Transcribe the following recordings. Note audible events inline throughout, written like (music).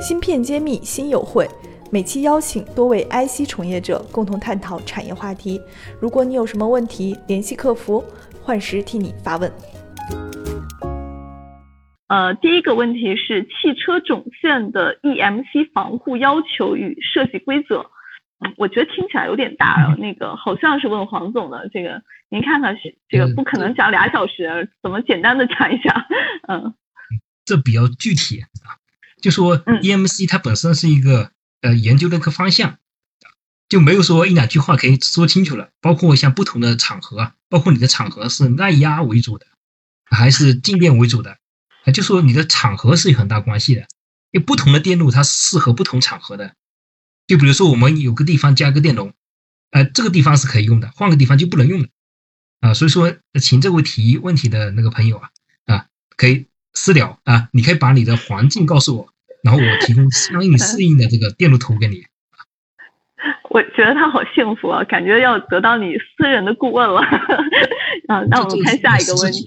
芯片揭秘新友会，每期邀请多位 IC 从业者共同探讨产业话题。如果你有什么问题，联系客服，幻时替你发问。呃，第一个问题是汽车总线的 EMC 防护要求与设计规则。嗯，我觉得听起来有点大啊。那个好像是问黄总的，这个您看看是这个不可能讲俩小时，怎么简单的讲一下？嗯，这比较具体啊。就说 EMC 它本身是一个呃研究的一个方向，就没有说一两句话可以说清楚了。包括像不同的场合，包括你的场合是耐压为主的，还是静电为主的，啊，就说你的场合是有很大关系的。因为不同的电路它适合不同场合的。就比如说我们有个地方加个电容，呃，这个地方是可以用的，换个地方就不能用了，啊，所以说请这位提问题的那个朋友啊，啊，可以。私聊啊，你可以把你的环境告诉我，然后我提供相应适应的这个 (laughs) 电路图给你。我觉得他好幸福啊，感觉要得到你私人的顾问了。(laughs) 啊，那我们看下一个问题。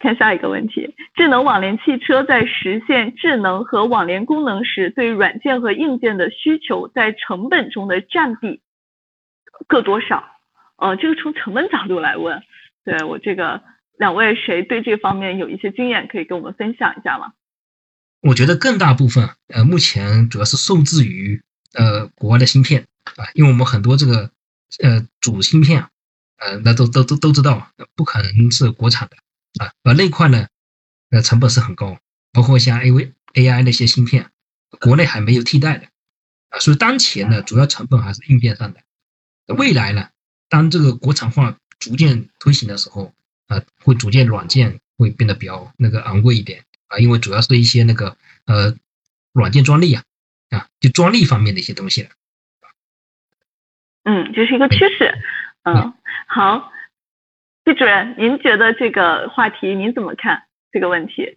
看下一个问题，智能网联汽车在实现智能和网联功能时，对软件和硬件的需求在成本中的占比各多少？呃，这个从成本角度来问，对我这个。两位谁对这方面有一些经验，可以跟我们分享一下吗？我觉得更大部分，呃，目前主要是受制于呃国外的芯片啊，因为我们很多这个呃主芯片啊，呃，那都都都都知道，不可能是国产的啊，而那块呢，呃，成本是很高，包括像 A V A I 那些芯片，国内还没有替代的啊，所以当前呢，主要成本还是硬件上的。未来呢，当这个国产化逐渐推行的时候。啊，会逐渐软件会变得比较那个昂贵一点啊，因为主要是一些那个呃软件专利啊啊，就专利方面的一些东西了。嗯，这是一个趋势。嗯，好，季主任，您觉得这个话题您怎么看这个问题？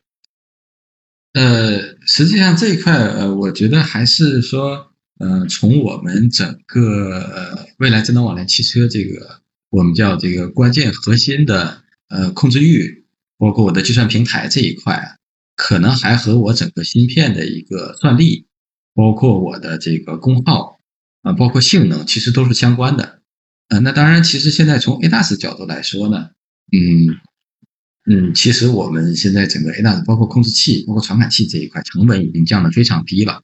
呃，实际上这一块呃，我觉得还是说，呃，从我们整个呃未来智能网联汽车这个我们叫这个关键核心的。呃，控制域包括我的计算平台这一块，可能还和我整个芯片的一个算力，包括我的这个功耗啊，包括性能，其实都是相关的。呃，那当然，其实现在从 ADAS 角度来说呢，嗯嗯，其实我们现在整个 ADAS 包括控制器、包括传感器这一块，成本已经降得非常低了。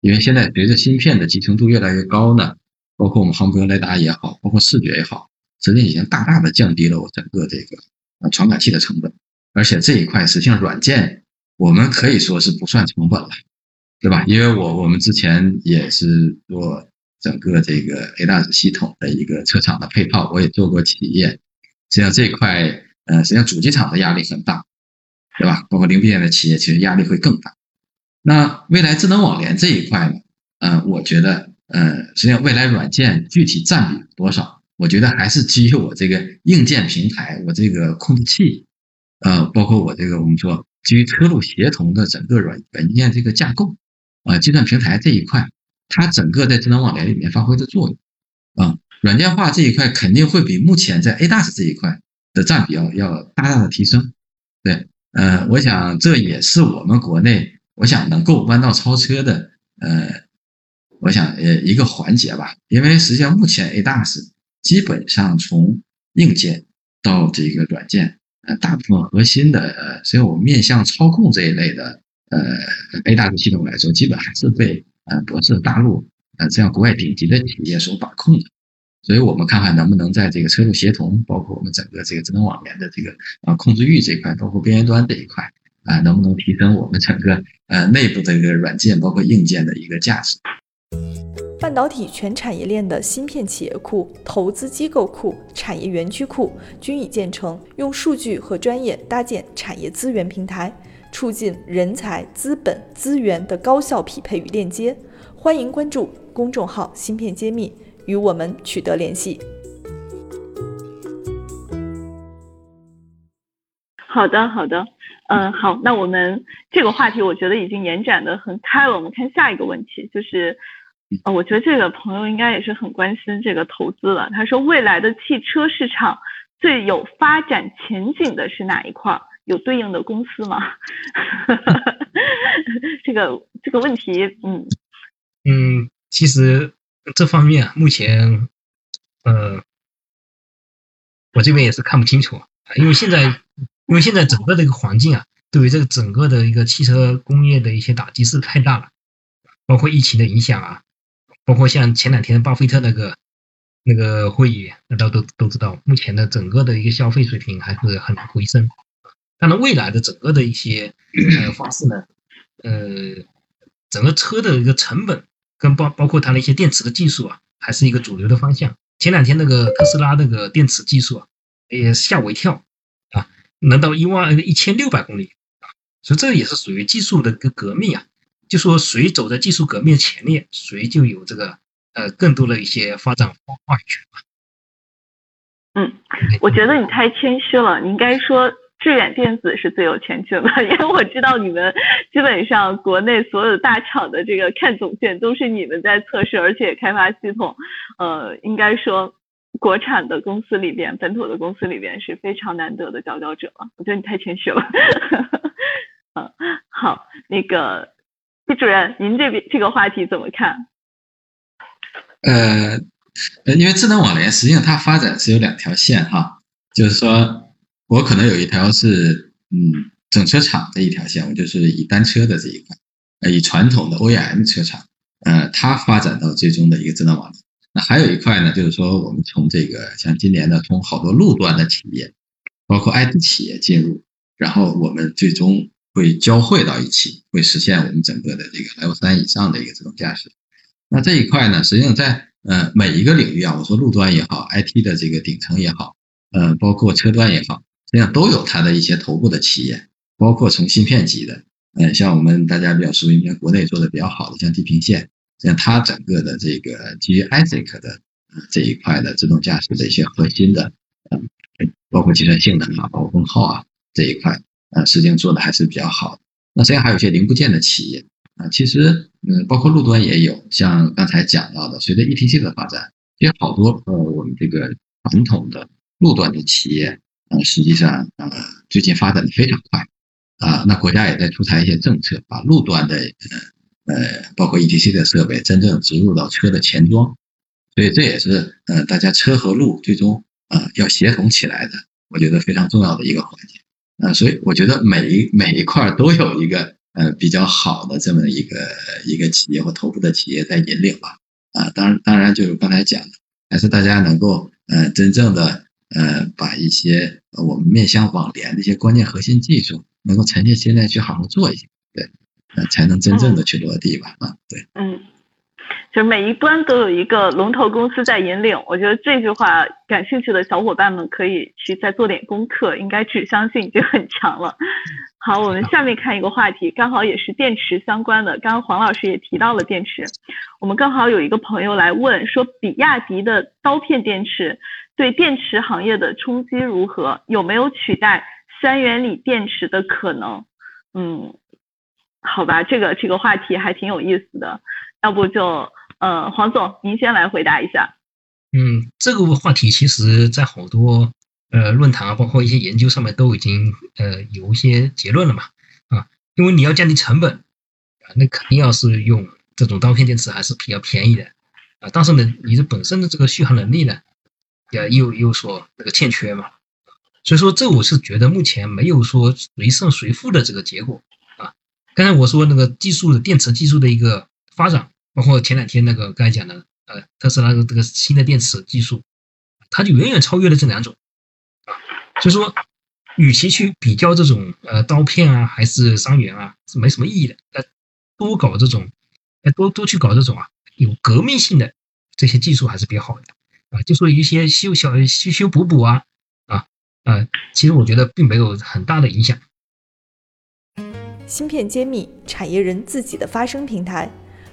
因为现在随着芯片的集成度越来越高呢，包括我们航空雷达也好，包括视觉也好，实际已经大大的降低了我整个这个。啊，传感器的成本，而且这一块实际上软件，我们可以说是不算成本了，对吧？因为我我们之前也是做整个这个 ADAS 系统的一个车厂的配套，我也做过企业，实际上这一块，呃，实际上主机厂的压力很大，对吧？包括零部件的企业，其实压力会更大。那未来智能网联这一块呢？呃，我觉得，呃，实际上未来软件具体占比多少？我觉得还是基于我这个硬件平台，我这个控制器，呃，包括我这个我们说基于车路协同的整个软软件这个架构，啊，计算平台这一块，它整个在智能网联里面发挥的作用，啊，软件化这一块肯定会比目前在 ADAS 这一块的占比要要大大的提升，对，呃，我想这也是我们国内我想能够弯道超车的，呃，我想呃一个环节吧，因为实际上目前 ADAS。基本上从硬件到这个软件，呃，大部分核心的，呃，只有面向操控这一类的，呃，A 大的系统来说，基本还是被呃，不是大陆，呃，这样国外顶级的企业所把控的。所以我们看看能不能在这个车路协同，包括我们整个这个智能网联的这个啊控制域这一块，包括边缘端这一块，啊，能不能提升我们整个呃内部这个软件包括硬件的一个价值？半导体全产业链的芯片企业库、投资机构库、产业园区库均已建成，用数据和专业搭建产业资源平台，促进人才、资本、资源的高效匹配与链接。欢迎关注公众号“芯片揭秘”，与我们取得联系。好的，好的，嗯，好，那我们这个话题我觉得已经延展的很开了。我们看下一个问题，就是。啊，我觉得这个朋友应该也是很关心这个投资了。他说，未来的汽车市场最有发展前景的是哪一块？有对应的公司吗？(laughs) 这个这个问题，嗯嗯，其实这方面目前，呃，我这边也是看不清楚，因为现在因为现在整个的一个环境啊，对于这个整个的一个汽车工业的一些打击是太大了，包括疫情的影响啊，包括像前两天巴菲特那个。那个会议，大家都都知道，目前的整个的一个消费水平还是很难回升。当然，未来的整个的一些呃方式呢，呃，整个车的一个成本跟包包括它的一些电池的技术啊，还是一个主流的方向。前两天那个特斯拉那个电池技术啊，也吓我一跳啊，能到一万一千六百公里啊，所以这也是属于技术的一个革命啊。就说谁走在技术革命前列，谁就有这个。呃，更多的一些发展话语权嘛。嗯，我觉得你太谦虚了，你应该说致远电子是最有前景的，因为我知道你们基本上国内所有大厂的这个看总线都是你们在测试，而且开发系统。呃，应该说国产的公司里边，本土的公司里边是非常难得的佼佼者了。我觉得你太谦虚了。(laughs) 嗯，好，那个李主任，您这边这个话题怎么看？呃，因为智能网联实际上它发展是有两条线哈，就是说我可能有一条是嗯整车厂的一条线，我就是以单车的这一块，呃，以传统的 OEM 车厂，呃，它发展到最终的一个智能网联。那还有一块呢，就是说我们从这个像今年呢，从好多路段的企业，包括 IT 企业进入，然后我们最终会交汇到一起，会实现我们整个的这个 Level 三以上的一个自动驾驶。那这一块呢，实际上在呃每一个领域啊，我说路端也好，IT 的这个顶层也好，呃，包括车端也好，实际上都有它的一些头部的企业，包括从芯片级的，嗯，像我们大家比较熟悉，像国内做的比较好的，像地平线，像它整个的这个基于 ASIC 的这一块的自动驾驶的一些核心的，嗯，包括计算性能啊，包括功耗啊这一块，呃，实际上做的还是比较好的。那实际上还有一些零部件的企业。啊，其实，嗯，包括路端也有，像刚才讲到的，随着 ETC 的发展，其实好多呃，我们这个传统的路端的企业，呃，实际上呃，最近发展的非常快，啊，那国家也在出台一些政策，把路端的呃呃，包括 ETC 的设备真正植入到车的前装，所以这也是呃，大家车和路最终呃要协同起来的，我觉得非常重要的一个环节，啊，所以我觉得每一每一块都有一个。呃，比较好的这么一个一个企业或头部的企业在引领吧，啊，当然当然就是刚才讲的，还是大家能够呃真正的呃把一些我们面向网联的一些关键核心技术，能够沉下心来去好好做一下，对，呃才能真正的去落地吧，啊，对，嗯。就是每一端都有一个龙头公司在引领，我觉得这句话感兴趣的小伙伴们可以去再做点功课，应该指向性已经很强了。好，我们下面看一个话题，刚好也是电池相关的。刚刚黄老师也提到了电池，我们刚好有一个朋友来问说，比亚迪的刀片电池对电池行业的冲击如何？有没有取代三元锂电池的可能？嗯，好吧，这个这个话题还挺有意思的，要不就。呃，黄总，您先来回答一下。嗯，这个话题其实，在好多呃论坛啊，包括一些研究上面都已经呃有一些结论了嘛。啊，因为你要降低成本啊，那肯定要是用这种刀片电池还是比较便宜的啊。但是呢，你的本身的这个续航能力呢，也又又说那个欠缺嘛。所以说，这我是觉得目前没有说谁胜谁负的这个结果啊。刚才我说那个技术的电池技术的一个发展。包括前两天那个刚才讲的，呃，特斯拉的这个新的电池技术，它就远远超越了这两种，啊，所以说，与其去比较这种呃刀片啊，还是三元啊，是没什么意义的。呃，多搞这种，呃，多多去搞这种啊，有革命性的这些技术还是比较好的，啊，就说一些修小修修补补啊，啊，啊，其实我觉得并没有很大的影响。芯片揭秘，产业人自己的发声平台。